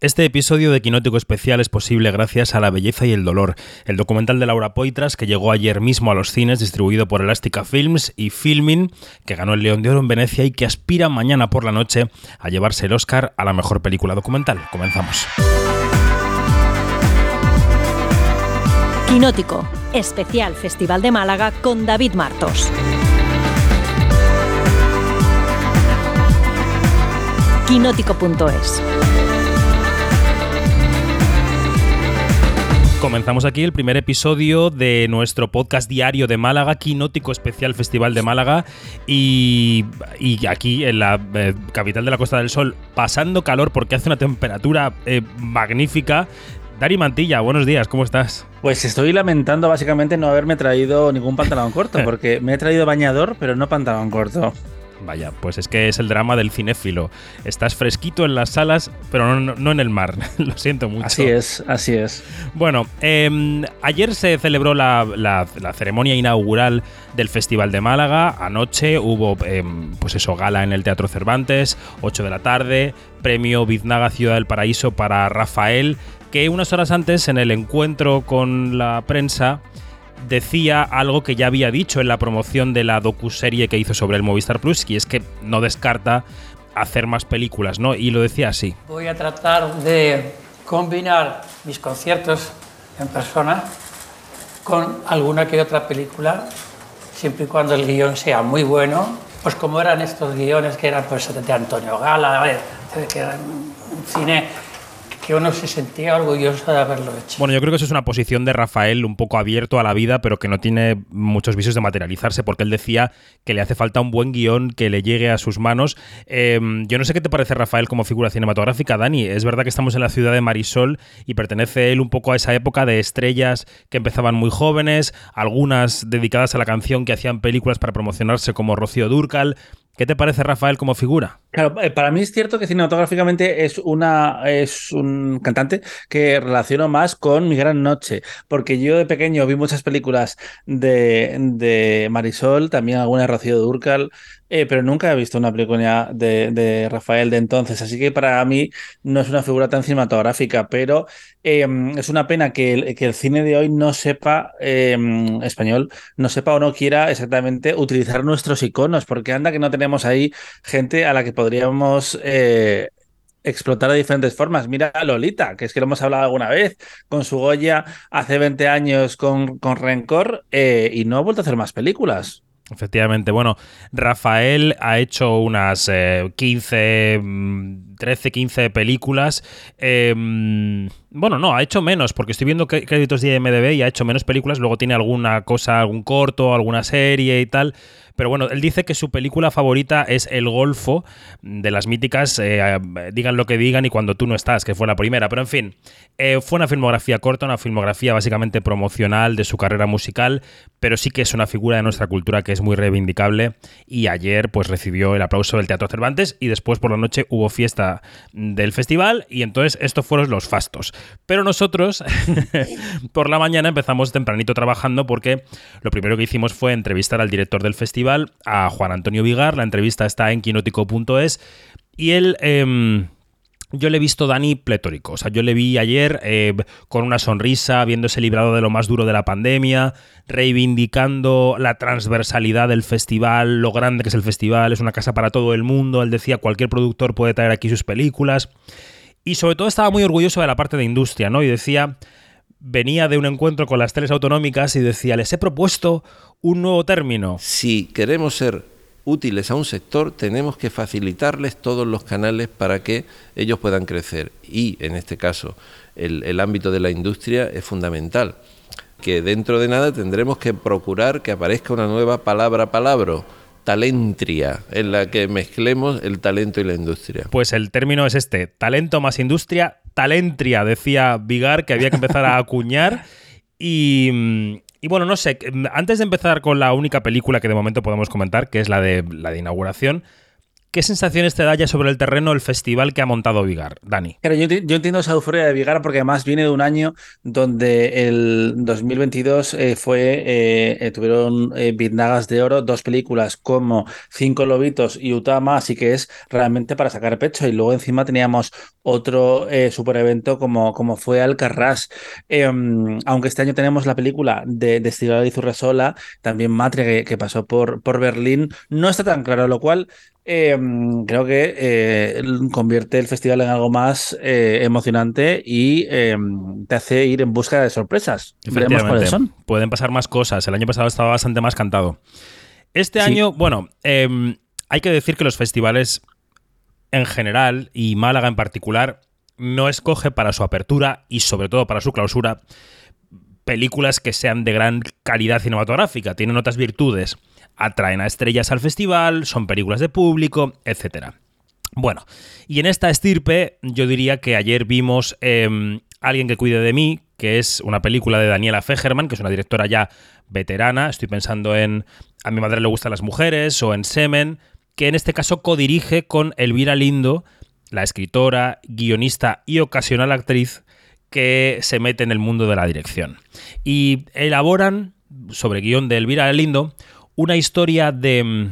Este episodio de Quinótico Especial es posible gracias a La Belleza y el Dolor, el documental de Laura Poitras que llegó ayer mismo a los cines, distribuido por Elástica Films y Filmin, que ganó el León de Oro en Venecia y que aspira mañana por la noche a llevarse el Oscar a la mejor película documental. Comenzamos. Quinótico, especial Festival de Málaga con David Martos. Quinótico.es Comenzamos aquí el primer episodio de nuestro podcast diario de Málaga, Quinótico Especial Festival de Málaga. Y, aquí en la eh, capital de la Costa del Sol, pasando calor porque hace una temperatura eh, magnífica. Dari Mantilla, buenos días, ¿cómo estás? Pues estoy lamentando básicamente no haberme traído ningún pantalón corto, porque me he traído bañador, pero no pantalón corto. Vaya, pues es que es el drama del cinéfilo. Estás fresquito en las salas, pero no, en el mar. Lo siento mucho. Así es, así es. Bueno, em, ayer se celebró la, ceremonia inaugural del Festival de Málaga. Anoche hubo, em, pues eso, gala en el Teatro Cervantes, 8 de la tarde, premio Biznaga Ciudad del Paraíso para Rafael, que unas horas antes, en el encuentro con la prensa, decía algo que ya había dicho en la promoción de la docuserie que hizo sobre el Movistar Plus, y es que no descarta hacer más películas, ¿no? Y lo decía así. Voy a tratar de combinar mis conciertos en persona con alguna que otra película, siempre y cuando el guion sea muy bueno, pues como eran estos guiones que eran pues de Antonio Gala, que eran cine que uno se sentía orgulloso de haberlo hecho. Bueno, yo creo que eso es una posición de Rafael un poco abierto a la vida, pero que no tiene muchos visos de materializarse, porque él decía que le hace falta un buen guion que le llegue a sus manos. Em, yo no sé qué te parece Rafael como figura cinematográfica, Dani. Es verdad que estamos en la ciudad de Marisol y pertenece él un poco a esa época de estrellas que empezaban muy jóvenes, algunas dedicadas a la canción que hacían películas para promocionarse como Rocío Durcal. ¿Qué te parece Rafael como figura? Claro, eh, para mí es cierto que cinematográficamente es una es un cantante que relaciono más con Mi Gran Noche, porque yo de pequeño vi muchas películas de, de Marisol, también alguna de Rocío Durcal, eh, pero nunca he visto una película de, Rafael de entonces, así que para mí no es una figura tan cinematográfica, pero em, es una pena que el, que el, cine de hoy no sepa, em, español, no sepa o no quiera exactamente utilizar nuestros iconos, porque anda que no tenemos ahí gente a la que podríamos... Eh, explotar de diferentes formas. Mira a Lolita, que es que lo hemos hablado alguna vez, con su Goya hace 20 años con, con Rencor eh, y no ha vuelto a hacer más películas. Efectivamente, bueno, Rafael ha hecho unas 15, 13, 15 películas. Em, bueno, no, ha hecho menos, porque estoy viendo créditos de IMDB y ha hecho menos películas. Luego tiene alguna cosa, algún corto, alguna serie y tal. Pero bueno, él dice que su película favorita es El Golfo, de las míticas, eh, digan lo que digan y cuando tú no estás, que fue la primera. Pero en fin, eh, fue una filmografía corta, una filmografía básicamente promocional de su carrera musical, pero sí que es una figura de nuestra cultura que es muy reivindicable. Y ayer pues recibió el aplauso del Teatro Cervantes y después por la noche hubo fiesta del festival y entonces estos fueron los fastos. Pero nosotros por la mañana empezamos tempranito trabajando porque lo primero que hicimos fue entrevistar al director del festival a Juan Antonio Vigar. La entrevista está en quinótico.es. Y él. Em, yo le he visto Dani pletórico. O sea, yo le vi ayer eh, con una sonrisa, viéndose librado de lo más duro de la pandemia, reivindicando la transversalidad del festival, lo grande que es el festival, es una casa para todo el mundo. Él decía, cualquier productor puede traer aquí sus películas. Y sobre todo estaba muy orgulloso de la parte de industria, ¿no? Y decía, venía de un encuentro con las teles autonómicas y decía, les he propuesto un nuevo término. Si queremos ser útiles a un sector, tenemos que facilitarles todos los canales para que ellos puedan crecer. Y en este caso, el, ámbito de la industria es fundamental. Que dentro de nada tendremos que procurar que aparezca una nueva palabra palabra talentria, en la que mezclemos el talento y la industria. Pues el término es este, talento más industria, talentria, decía Vigar, que había que empezar a acuñar. Y, y bueno, no sé, antes de empezar con la única película que de momento podemos comentar, que es la de la de inauguración, ¿Qué sensaciones te da ya sobre el terreno el festival que ha montado Vigar, Dani? Claro, yo, entiendo esa euforia de Vigar porque además viene de un año donde el 2022 eh, fue, eh, eh, tuvieron eh, de Oro, dos películas como Cinco Lobitos y Utama, así que es realmente para sacar pecho. Y luego encima teníamos otro super evento como, como fue Alcarrás. Em, aunque este año tenemos la película de, de y Zurresola, también Matre que, pasó por, por Berlín, no está tan claro, lo cual Em, creo que eh, convierte el festival en algo más eh, emocionante y em, te hace ir en busca de sorpresas. Veremos cuáles son. Pueden pasar más cosas. El año pasado estaba bastante más cantado. Este año, bueno, em, hay que decir que los festivales en general y Málaga en particular no escoge para su apertura y sobre todo para su clausura películas que sean de gran calidad cinematográfica. Tienen otras virtudes atraen a estrellas al festival, son películas de público, etc. Bueno, y en esta estirpe yo diría que ayer vimos em, Alguien que cuide de mí, que es una película de Daniela Fegerman, que es una directora ya veterana, estoy pensando en A mi madre le gustan las mujeres o en Semen, que en este caso codirige con Elvira Lindo, la escritora, guionista y ocasional actriz que se mete en el mundo de la dirección. Y elaboran, sobre guion de Elvira Lindo, una historia de,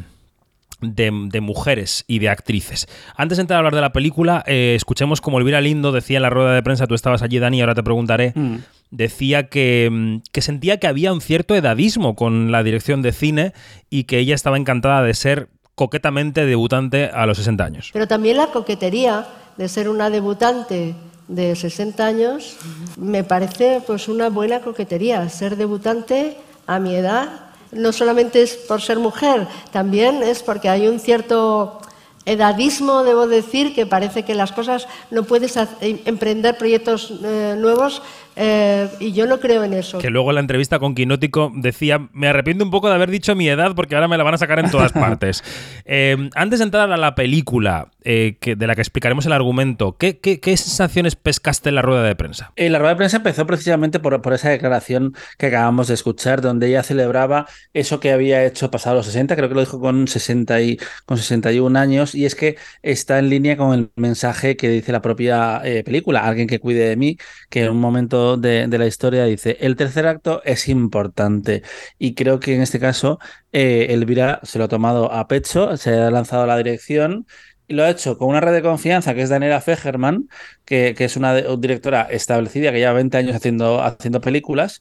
de, mujeres y de actrices. Antes de entrar a hablar de la película, eh, escuchemos como Elvira Lindo decía en la rueda de prensa, tú estabas allí, Dani, ahora te preguntaré, mm. decía que, que, sentía que había un cierto edadismo con la dirección de cine y que ella estaba encantada de ser coquetamente debutante a los 60 años. Pero también la coquetería de ser una debutante de 60 años me parece pues una buena coquetería, ser debutante a mi edad no solamente es por ser mujer, también es porque hay un cierto edadismo, debo decir, que parece que las cosas no puedes emprender proyectos eh, nuevos eh, y yo no creo en eso. Que luego en la entrevista con Quinótico decía, me arrepiento un poco de haber dicho mi edad porque ahora me la van a sacar en todas partes. Eh, antes de entrar a la película, eh, que, de la que explicaremos el argumento, ¿qué, sensaciones pescaste en la rueda de prensa? la rueda de prensa empezó precisamente por, por, esa declaración que acabamos de escuchar, donde ella celebraba eso que había hecho pasado los 60, creo que lo dijo con, 60 y, con 61 años, y es que está en línea con el mensaje que dice la propia película, alguien que cuide de mí, que en un momento de, la historia dice, el tercer acto es importante y creo que en este caso eh, Elvira se lo ha tomado a pecho, se ha lanzado a la dirección y lo ha hecho con una red de confianza que es Daniela Fegerman, que, que es una directora establecida que lleva 20 años haciendo, haciendo películas.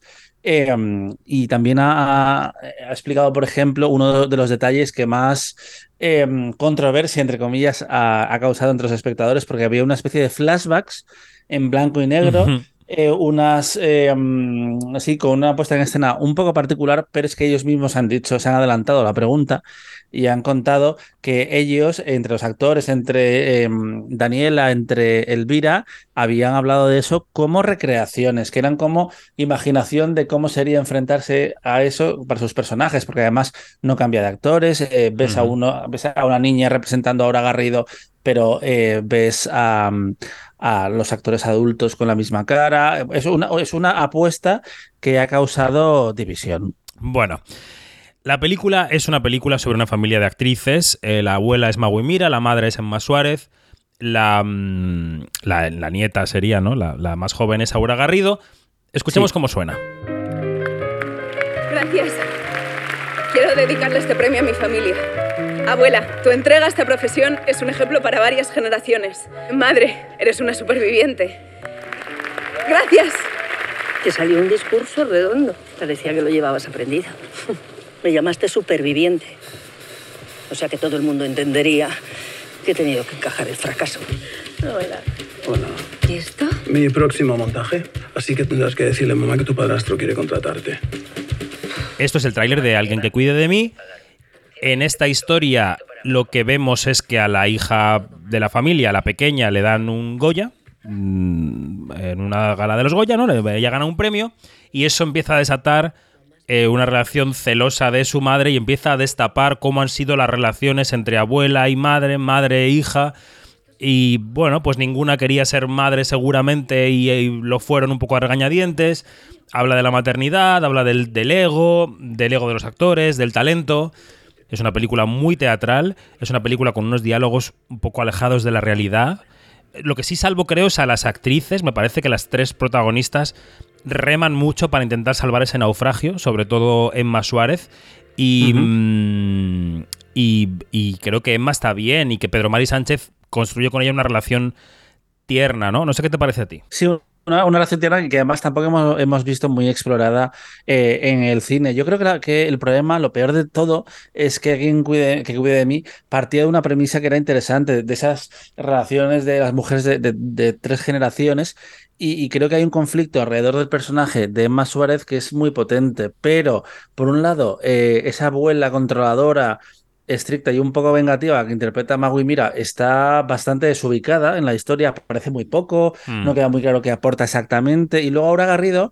Em, y también ha, explicado, por ejemplo, uno de los detalles que más em, controversia, entre comillas, ha, causado entre los espectadores, porque había una especie de flashbacks en blanco y negro. Eh, unas, eh, mm, así, con una puesta en escena un poco particular, pero es que ellos mismos han dicho, se han adelantado la pregunta y han contado que ellos, entre los actores, entre em, Daniela, entre Elvira, habían hablado de eso como recreaciones, que eran como imaginación de cómo sería enfrentarse a eso para sus personajes, porque además no cambia de actores, eh, ves a uno, ves a una niña representando a Aura Garrido, pero ves a a los actores adultos con la misma cara. Es una, es una apuesta que ha causado división. Bueno. La película es una película sobre una familia de actrices. Eh, la abuela es Magui Mira, la madre es Emma Suárez, la, mm, la, nieta sería, ¿no? La, más joven es Aura Garrido. Escuchemos cómo suena. Gracias. Quiero dedicarle este premio a mi familia. Abuela, tu entrega a esta profesión es un ejemplo para varias generaciones. Madre, eres una superviviente. Gracias. Te salió un discurso redondo. Parecía que lo llevabas aprendido. Me llamaste superviviente. O sea que todo el mundo entendería que he tenido que encajar el fracaso. Hola. Hola. ¿Y esto? Mi próximo montaje. Así que tendrás que decirle a mamá que tu padrastro quiere contratarte. Esto es el tráiler de Alguien que cuide de mí en esta historia lo que vemos es que a la hija de la familia, a la pequeña, le dan un Goya, mm, en una gala de los Goya, ¿no? Ella gana un premio y eso empieza a desatar eh, una relación celosa de su madre y empieza a destapar cómo han sido las relaciones entre abuela y madre, madre e hija. Y bueno, pues ninguna quería ser madre seguramente y, lo fueron un poco a regañadientes. Habla de la maternidad, habla del, del ego, del ego de los actores, del talento. Es una película muy teatral, es una película con unos diálogos un poco alejados de la realidad. Lo que sí salvo creo es a las actrices, me parece que las tres protagonistas reman mucho para intentar salvar ese naufragio, sobre todo Emma Suárez. Y, mm, y, y creo que Emma está bien y que Pedro Mari Sánchez construyó con ella una relación tierna, ¿no? No sé qué te parece a ti. Sí, una, una relación tierna que además tampoco hemos, hemos visto muy explorada eh, en el cine. Yo creo que, el problema, lo peor de todo, es que alguien cuide, que cuide de mí partía de una premisa que era interesante, de esas relaciones de las mujeres de, de- tres generaciones. Y, y creo que hay un conflicto alrededor del personaje de Emma Suárez que es muy potente. Pero, por un lado, eh, esa abuela controladora estricta y un poco vengativa que interpreta Magui Mira está bastante desubicada en la historia, aparece muy poco, Mm. no queda muy claro qué aporta exactamente. Y luego Aura Garrido,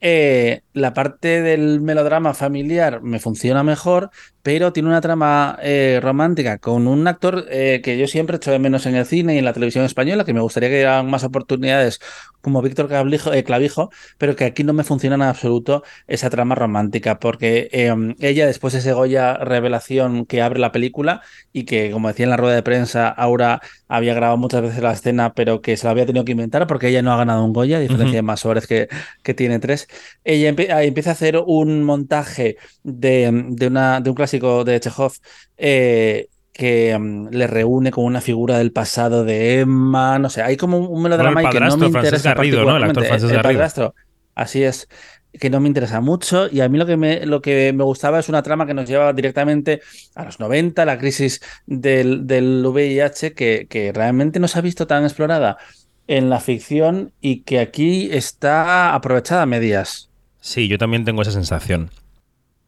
eh, la parte del melodrama familiar me funciona mejor, pero tiene una trama eh, romántica con un actor eh, que yo siempre echo de menos en el cine y en la televisión española, que me gustaría que dieran más oportunidades como Víctor Clavijo, eh, Clavijo, pero que aquí no me funciona en absoluto esa trama romántica, porque eh, ella después de ese Goya revelación que abre la película y que, como decía en la rueda de prensa, Aura había grabado muchas veces la escena, pero que se la había tenido que inventar porque ella no ha ganado un Goya, a diferencia de Más que, que tiene tres. Ella empieza a hacer un montaje de, de, una, de un clásico de Chekhov eh, que mm, le reúne con una figura del pasado de Emma, no sé, hay como un, un melodrama Bueno, el que no me interesa Garrido, ¿no? El actor. Francesc El padrastro, así es que no me interesa mucho y a mí lo que me, lo que me gustaba es una trama que nos lleva directamente a los 90, la crisis del, del VIH que, que realmente no se ha visto tan explorada en la ficción y que aquí está aprovechada a medias. Sí, yo también tengo esa sensación.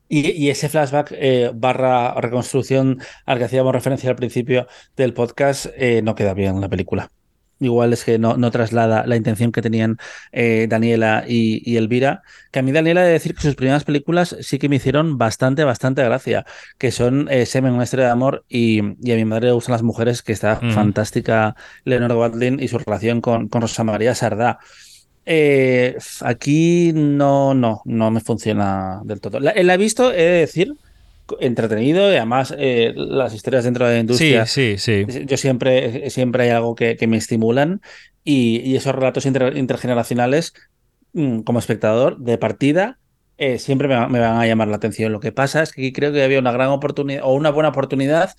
Y, y ese flashback eh, barra reconstrucción al que hacíamos referencia al principio del podcast eh, no queda bien en la película. Igual es que no, no traslada la intención que tenían eh, Daniela y, y Elvira. Que a mí Daniela he de decir que sus primeras películas sí que me hicieron bastante, bastante gracia. Que son eh, Semen, una historia de amor y, y a mi madre le gustan las mujeres, que está Ujú. fantástica Leonor Watling y su relación con, con Rosa María Sardá. Eh, aquí no, no, no me funciona del todo. La, la he visto, he de decir, entretenido y además eh, las historias dentro de la Sí, industria. sí, sí. Yo siempre, siempre hay algo que, que me estimulan y, y esos relatos inter- intergeneracionales, mm, como espectador de partida, eh, siempre me, me van a llamar la atención. Lo que pasa es que aquí creo que había una gran oportunidad o una buena oportunidad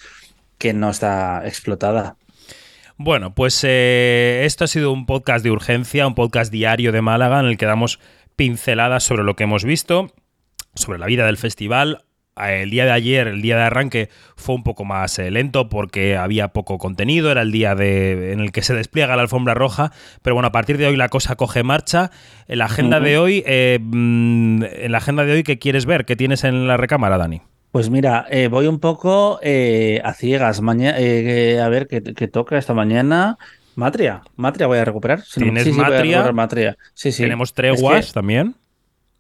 que no está explotada. Bueno, pues eh, esto ha sido un podcast de urgencia, un podcast diario de Málaga en el que damos pinceladas sobre lo que hemos visto, sobre la vida del festival. Eh, El día de ayer, el día de arranque, fue un poco más eh, lento porque había poco contenido, era el día de, en el que se despliega la alfombra roja, pero bueno, a partir de hoy la cosa coge marcha. En la agenda de hoy, eh, mm, en la agenda de hoy, ¿qué quieres ver? ¿Qué tienes en la recámara, Dani? Pues mira, eh, voy un poco eh, a ciegas. Mañana, a ver qué, qué toca esta mañana. Matria, Matria voy a recuperar. Si no- ¿Tienes sí, sí, voy a Matria? recuperar Matria. Sí, sí. Tenemos Es treguas que también.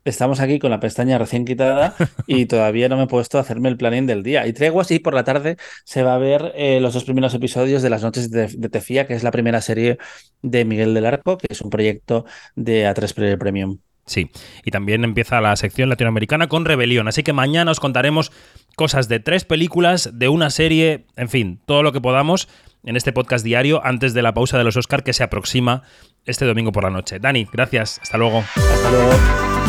estamos aquí con la pestaña recién quitada y todavía no me he puesto a hacerme el planning del día. Y treguas y por la tarde se va a ver eh, los dos primeros episodios de Las Noches de, de Tefía, que es la primera serie de Miguel del Arco, que es un proyecto de A3 Player Premium. Sí, y también empieza la sección latinoamericana con Rebelión. Así que mañana os contaremos cosas de tres películas, de una serie, en fin, todo lo que podamos en este podcast diario antes de la pausa de los Oscar que se aproxima este domingo por la noche. Dani, gracias. Hasta luego. Hasta luego.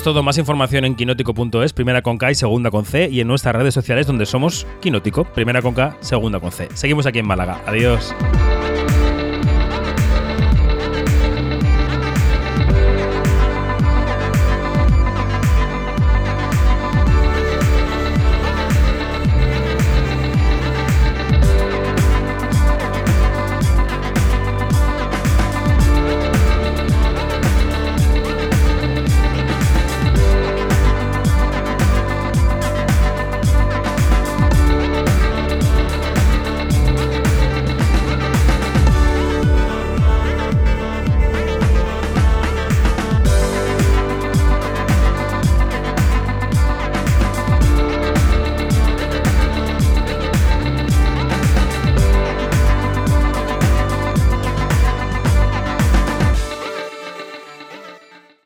Es todo, más información en quinótico.es, primera con K y segunda con C, y en nuestras redes sociales donde somos Quinótico, primera con K, segunda con C. Seguimos aquí en Málaga. Adiós.